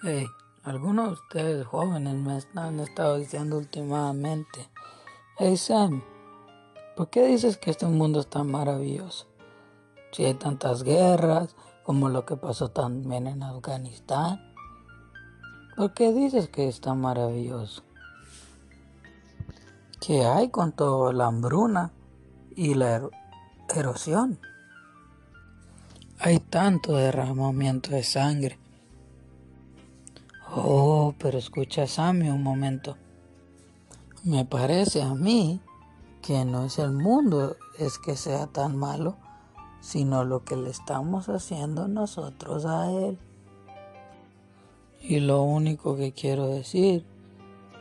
Hey, algunos de ustedes jóvenes me han estado diciendo últimamente, hey Sam, ¿por qué dices que este mundo es tan maravilloso? Si hay tantas guerras, como lo que pasó también en Afganistán, ¿por qué dices que es tan maravilloso? ¿Qué hay con toda la hambruna y la erosión? Hay tanto derramamiento de sangre Oh, pero escucha Sammy un momento. Me parece a mí que no es el mundo es que sea tan malo, sino lo que le estamos haciendo nosotros a él. Y lo único que quiero decir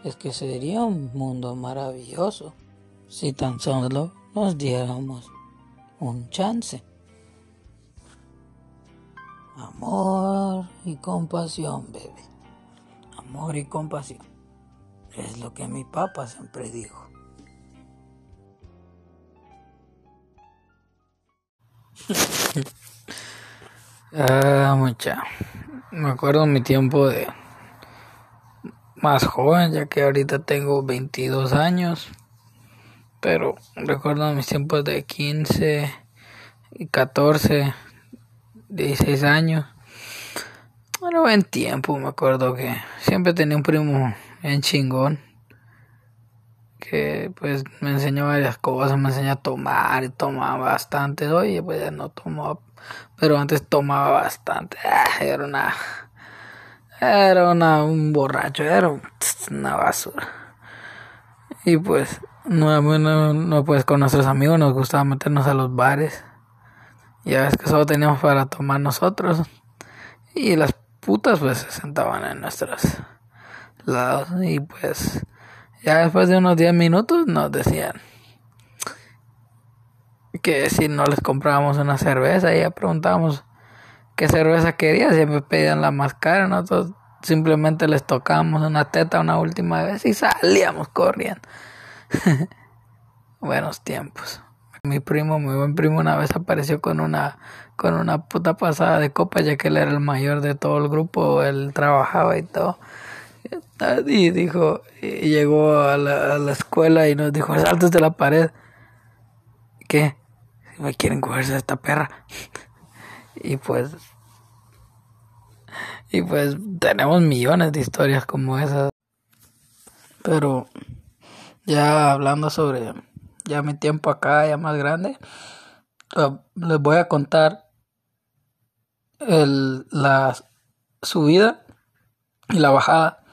es que sería un mundo maravilloso si tan solo nos diéramos un chance. Amor y compasión, bebé amor y compasión. Es lo que mi papá siempre dijo. ah, mucha. Me acuerdo mi tiempo de más joven, ya que ahorita tengo 22 años. Pero recuerdo mis tiempos de 15, 14, 16 años bueno, buen tiempo, me acuerdo que siempre tenía un primo en chingón que pues me enseñó varias cosas, me enseñó a tomar y tomaba bastante. Oye, pues ya no tomaba, pero antes tomaba bastante. Ah, era una, era una, un borracho, era una basura. Y pues, no, no, pues con nuestros amigos nos gustaba meternos a los bares. Ya ves que solo teníamos para tomar nosotros. Y las putas pues se sentaban en nuestros lados y pues ya después de unos 10 minutos nos decían que si no les comprábamos una cerveza y ya preguntábamos qué cerveza quería, siempre pedían la más cara, nosotros simplemente les tocábamos una teta una última vez y salíamos corriendo. Buenos tiempos. Mi primo, mi buen primo, una vez apareció con una, con una puta pasada de copa, ya que él era el mayor de todo el grupo, él trabajaba y todo. Y dijo, y llegó a la, a la escuela y nos dijo, saltes de la pared. ¿Qué? Me quieren cogerse esta perra. y pues, y pues tenemos millones de historias como esas. Pero ya hablando sobre ya mi tiempo acá, ya más grande, les voy a contar el, la subida y la bajada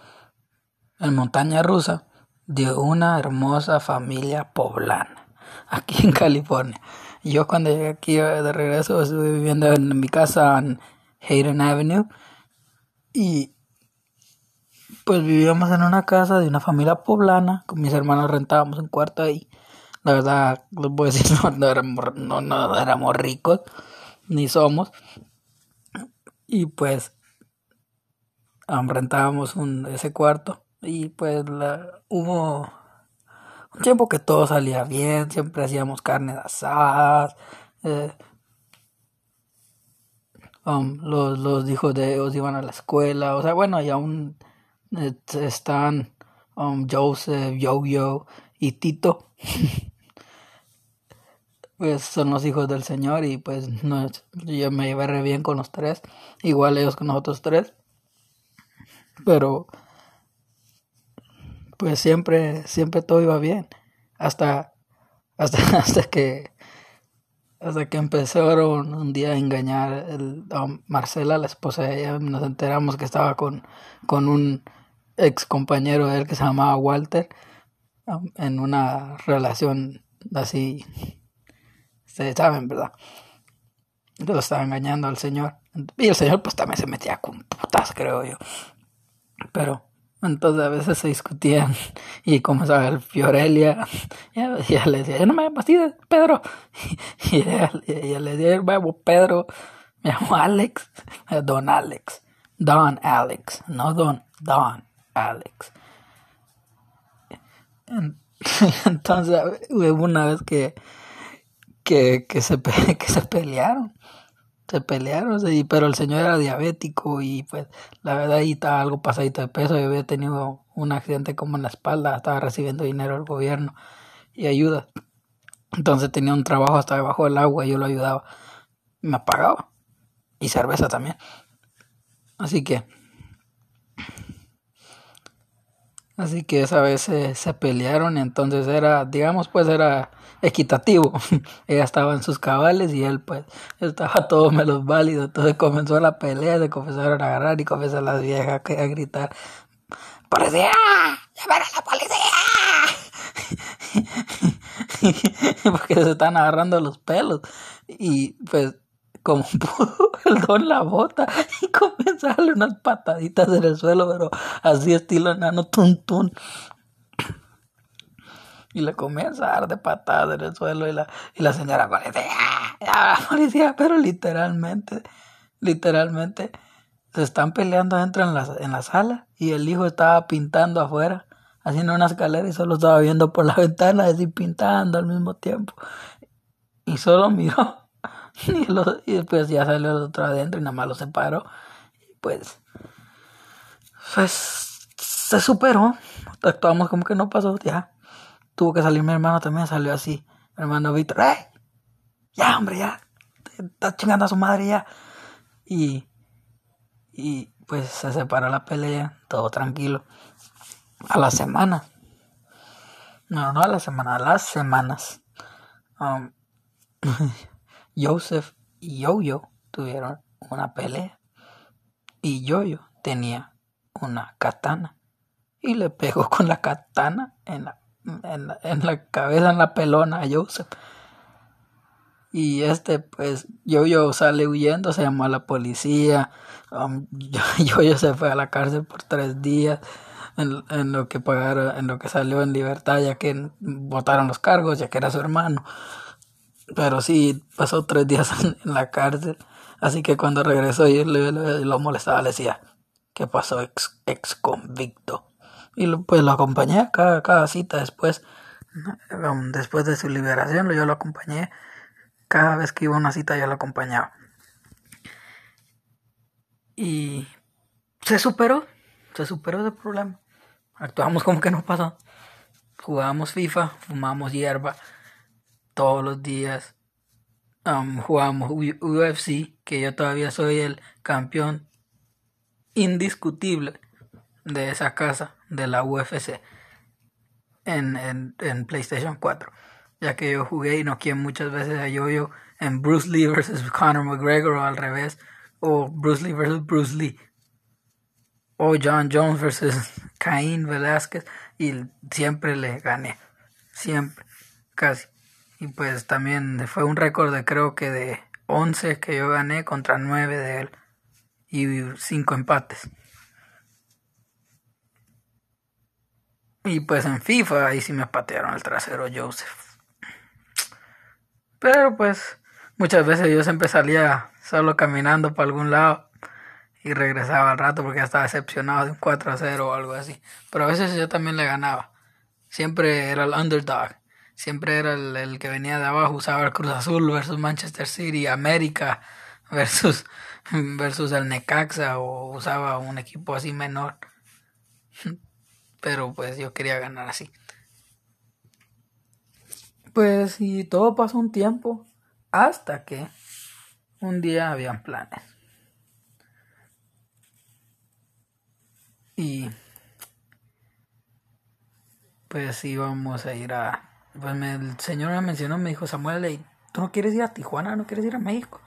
en montaña rusa de una hermosa familia poblana aquí en California. Yo cuando llegué aquí de regreso estuve viviendo en mi casa en Hayden Avenue y pues vivíamos en una casa de una familia poblana, con mis hermanos rentábamos un cuarto ahí la verdad, les voy a decir, no, éramos, no, éramos ricos, ni somos. Y pues rentábamos un, ese cuarto y pues la, hubo un tiempo que todo salía bien, siempre hacíamos carnes asadas. Eh, los, los hijos de ellos iban a la escuela, o sea, bueno, y aún eh, están Joseph, Yo-Yo y Tito. pues son los hijos del Señor y pues no, yo me llevé bien con los tres, igual ellos con nosotros tres, pero pues siempre, siempre todo iba bien, hasta, hasta, hasta que, hasta que empezaron un día a engañar a Marcela, la esposa de ella, nos enteramos que estaba con, con un ex compañero de él que se llamaba Walter, en una relación así Ustedes saben, ¿verdad? Lo estaba engañando al Señor. Y el Señor pues también se metía con putas, creo yo. Pero entonces a veces se discutían y como sabe el Fiorelia, ya, le decía, yo no me fastidies, Pedro. Y ella, le decía, Pedro, me llamo Alex, Don Alex, Don Alex, no Don, Don Alex. Entonces hubo una vez que que, que, se, que se pelearon. se pelearon, pero el señor era diabético y pues la verdad ahí estaba algo pasadito de peso, yo había tenido un accidente como en la espalda, estaba recibiendo dinero del gobierno y ayuda. Entonces tenía un trabajo hasta debajo del agua y yo lo ayudaba. Me pagaba. Y cerveza también. Así que Así que esa vez se, pelearon, entonces era, digamos, pues era equitativo. Ella estaba en sus cabales y él, pues, estaba todo menos válido. Entonces comenzó la pelea, se comenzaron a agarrar y comenzó las viejas a gritar: ¡Policía! ¡Llamar a la policía! Porque se están agarrando los pelos. Y pues como pudo, el don la bota y comienza a darle unas pataditas en el suelo, pero así estilo enano tun Y le comienza a dar de patadas en el suelo y la, y la señora policía, ya, policía, pero literalmente, literalmente, se están peleando adentro en la, en la sala y el hijo estaba pintando afuera, haciendo una escalera y solo estaba viendo por la ventana, así pintando al mismo tiempo. Y solo miró y, después ya salió el otro adentro y nada más lo separó. Y pues, pues se superó. Actuamos como que no pasó, ya. Tuvo que salir mi hermano también, salió así. Mi hermano Víctor, ¡eh! Ya, hombre, ya. Está chingando a su madre ya. Y, y pues se separó la pelea, todo tranquilo. A la semana. No, no a la semana, a las semanas. Um, Joseph y Yo-Yo tuvieron una pelea y Yo-Yo tenía una katana y le pegó con la katana en la, en en la cabeza, en la pelona a Joseph. Y este, pues, Yo-Yo sale huyendo, se llamó a la policía. Um, Yo-Yo se fue a la cárcel por tres días. En, en, lo que pagaron, en lo que salió en libertad, ya que votaron los cargos, ya que era su hermano. Pero sí, pasó tres días en la cárcel. Así que cuando regresó y lo molestaba, le decía, ¿qué pasó, ex, ex convicto? Y pues lo acompañé cada, cada cita después. Después de su liberación, yo lo acompañé. Cada vez que iba a una cita, yo lo acompañaba. Y se superó, se superó ese problema. Actuamos como que no pasó. Jugábamos FIFA, fumamos hierba todos los días. jugamos UFC, que yo todavía soy el campeón indiscutible de esa casa, de la UFC, en, en, en PlayStation 4. Ya que yo jugué y noqué muchas veces a Yo-Yo en Bruce Lee versus Conor McGregor o al revés, o Bruce Lee versus Bruce Lee, o John Jones versus Cain Velázquez, y siempre le gané, siempre, casi. Y pues también fue un récord de creo que de 11 que yo gané contra 9 de él. Y 5 empates. Y pues en FIFA ahí sí me patearon el trasero Joseph. Pero pues muchas veces yo siempre salía solo caminando para algún lado y regresaba al rato porque ya estaba decepcionado de un 4 a 0 o algo así. Pero a veces yo también le ganaba. Siempre era el underdog siempre era el, que venía de abajo, usaba el Cruz Azul versus Manchester City, América versus, versus el Necaxa o usaba un equipo así menor. Pero pues yo quería ganar así. Pues y todo pasó un tiempo hasta que un día habían planes. Y pues íbamos a ir a pues me, el señor me mencionó, me dijo, Samuel, ¿tú no quieres ir a Tijuana? ¿No quieres ir a México?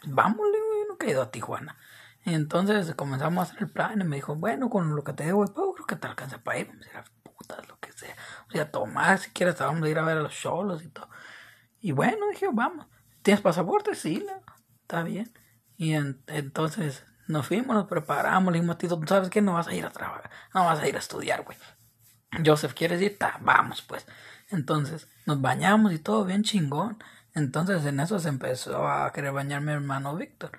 Pues vamos, digo, yo nunca he ido a Tijuana. Y entonces comenzamos a hacer el plan y me dijo, bueno, con lo que te debo, pues, creo que te alcanza para ir, vamos a a putas, lo que sea. O sea, tomar, si quieres, vamos a ir a ver a los cholos y todo. Y bueno, dije, vamos. ¿Tienes pasaporte? Sí, está bien. Y entonces nos fuimos, nos preparamos, le dijimos, Tito, ¿tú sabes qué? No vas a ir a trabajar, no vas a ir a estudiar, güey. Joseph, ¿quieres ir? Ta, vamos, pues. Entonces nos bañamos y todo bien chingón. Entonces en eso se empezó a querer bañar mi hermano Víctor.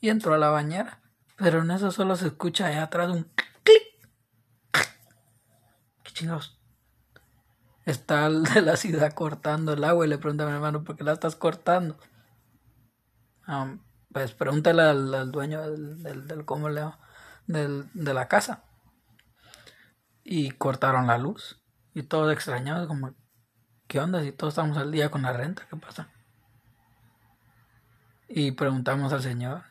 Y entró a la bañera. Pero en eso solo se escucha allá atrás un clic. ¿Qué chingados? Está el de la ciudad cortando el agua y le pregunta a mi hermano, ¿por qué la estás cortando? pues pregúntale al, dueño del, del, del ¿cómo le del, de la casa. Y cortaron la luz. Y todos extrañados, como, ¿qué onda? Si todos estamos al día con la renta, ¿qué pasa? Y preguntamos al señor.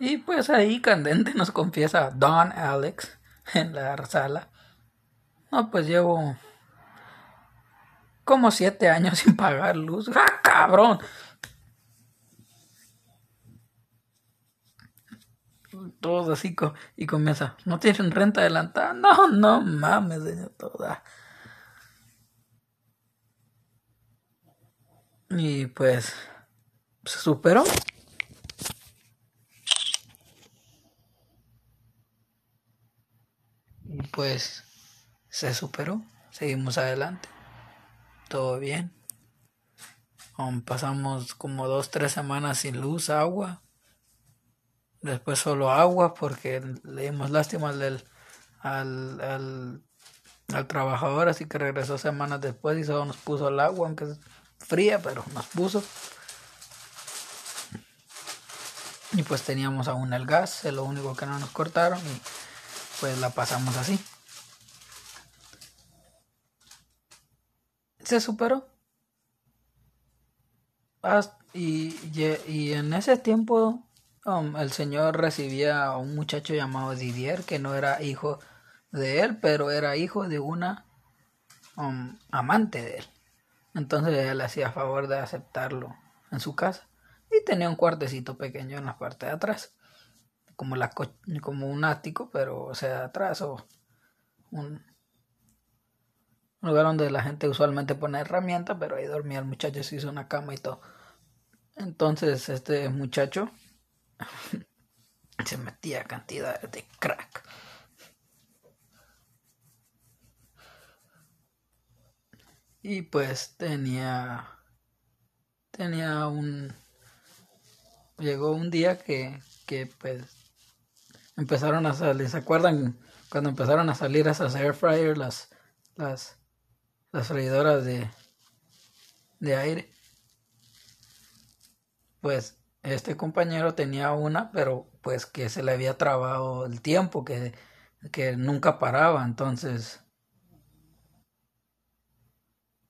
Y pues ahí Candente nos confiesa Don Alex en la sala. No, pues llevo como siete años sin pagar luz. ¡Ah, cabrón! Todos así y comienza. ¿No tienen renta adelantada? No, no mames, señor, toda. Y pues se superó. Y pues se superó. Seguimos adelante. Todo bien. pasamos como dos, tres semanas sin luz, agua. Después solo agua porque le dimos lástima al, al, al, al trabajador, así que regresó semanas después y solo nos puso el agua, aunque fría, pero nos puso. Y pues teníamos aún el gas, es lo único que no nos cortaron y pues la pasamos así. Se superó. Y, y, en ese tiempo um, el señor recibía a un muchacho llamado Didier que no era hijo de él, pero era hijo de una um, amante de él. Entonces él hacía favor de aceptarlo en su casa y tenía un cuartecito pequeño en la parte de atrás, como, la como un ático, pero o sea, atrás o un lugar donde la gente usualmente pone herramientas, pero ahí dormía el muchacho, se hizo una cama y todo. Entonces este muchacho se metía cantidad de crack. Y pues tenía tenía un llegó un día que, que pues empezaron a salir, ¿se acuerdan cuando empezaron a salir esas air fryers, las, las, las freidoras de, de aire? Pues este compañero tenía una, pero pues que se le había trabado el tiempo, que, que nunca paraba, entonces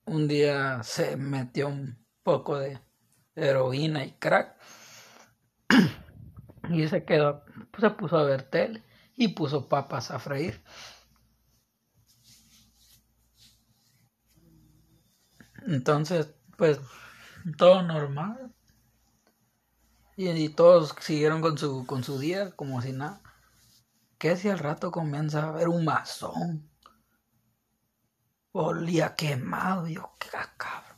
un día se metió un poco de heroína y crack y se quedó, pues se puso a ver tele y puso papas a freír. Entonces, pues todo normal. Y, todos siguieron con su, con su día como si nada. Que si al rato comienza a ver un mazón. Olía quemado. Y yo, qué cabrón.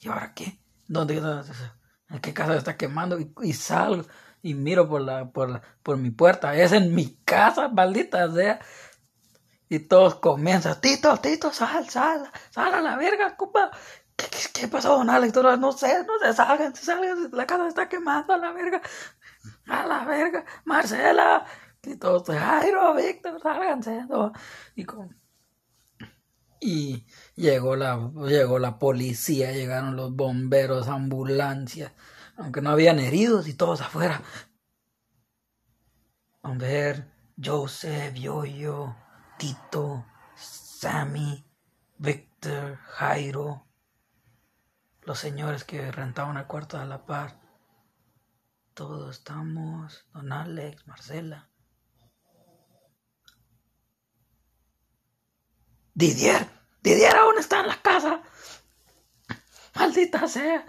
¿Y ahora qué? ¿Dónde? ¿En qué casa está quemando? Y, y salgo y miro por la, por por mi puerta, es en mi casa, maldita sea. Y todos comienzan, Tito, Tito, sal, sal, sal a la verga, compa. ¿Qué, pasó, don Alex? No sé, no se salgan, se salgan, la casa está quemando a la verga, a la verga, Marcela. Y todos, Jairo, Víctor, sálganse. Y, con, y llegó la, llegó la policía, llegaron los bomberos, ambulancias aunque no habían heridos y todos afuera. A ver, Joseph, Yoyo, Tito, Sammy, Victor, Jairo, los señores que rentaban el cuarto de la par. Todos estamos, don Alex, Marcela. Didier, Didier aún está en la casa. Maldita sea.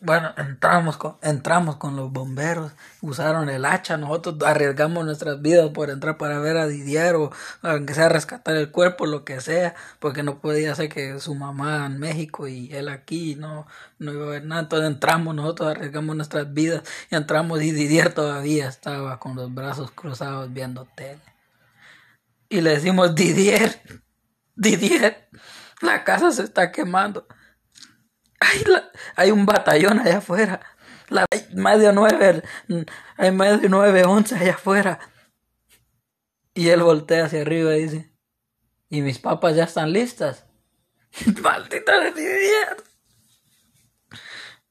Bueno, entramos con, entramos con los bomberos, usaron el hacha, nosotros arriesgamos nuestras vidas por entrar para ver a Didier o aunque sea rescatar el cuerpo, lo que sea, porque no podía ser que su mamá en México y él aquí no, no iba a ver nada. Entonces entramos, nosotros arriesgamos nuestras vidas y entramos y Didier todavía estaba con los brazos cruzados viendo tele. Y le decimos, Didier, Didier, la casa se está quemando. Hay, un batallón allá afuera. La, hay de nueve, hay de nueve once allá afuera. Y él voltea hacia arriba y dice, ¿y mis papas ya están listas? Maldita de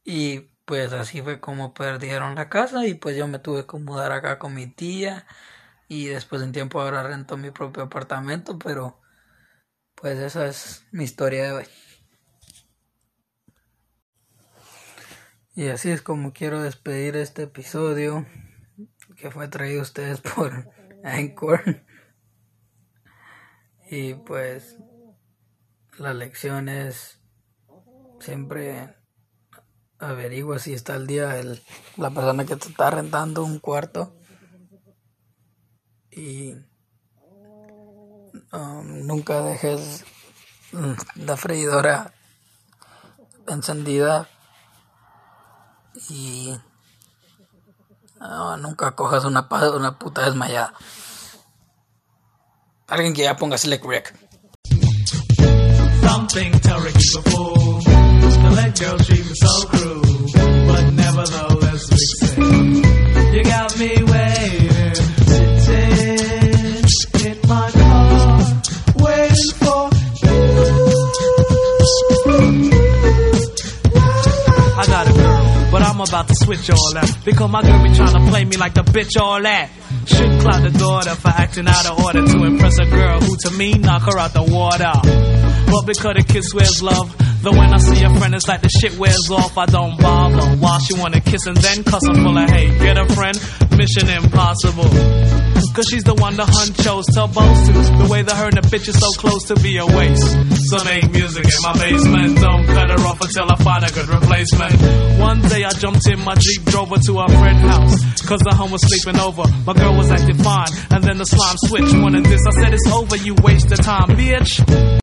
Y pues así fue como perdieron la casa y pues yo me tuve que mudar acá con mi tía y después en tiempo ahora rento mi propio apartamento, pero pues esa es mi historia de hoy. Y así es como quiero despedir este episodio que fue traído a ustedes por Anchor. Y pues la lección es siempre averigua si está al día el, la persona que te está rentando un cuarto y um, nunca dejes la freidora encendida y nunca cojas una, una puta desmayada. Alguien que ya ponga Select Rick. Something to before. The let girl treat me so cruel. But nevertheless, we say, switch all that. Because my girl be trying to play me like the bitch all that. Should cloud the daughter for acting out of order to impress a girl who to me knock her out the water. But because the kiss wears love, though when I see a friend it's like the shit wears off, I don't bother. While she wanna kiss and then cuss her full of hate. Get a friend, mission impossible. Cause she's the one the hun chose to boast to. The way that her and the bitch is so close to be a waste. So make music in my basement. Don't cut her off until I find a good replacement. One day I jumped in my Jeep, drove her to her friend's house. Cause the hun was sleeping over. My girl was acting fine. And then the slime switched. Wanted this, I said it's over, you waste of time, bitch.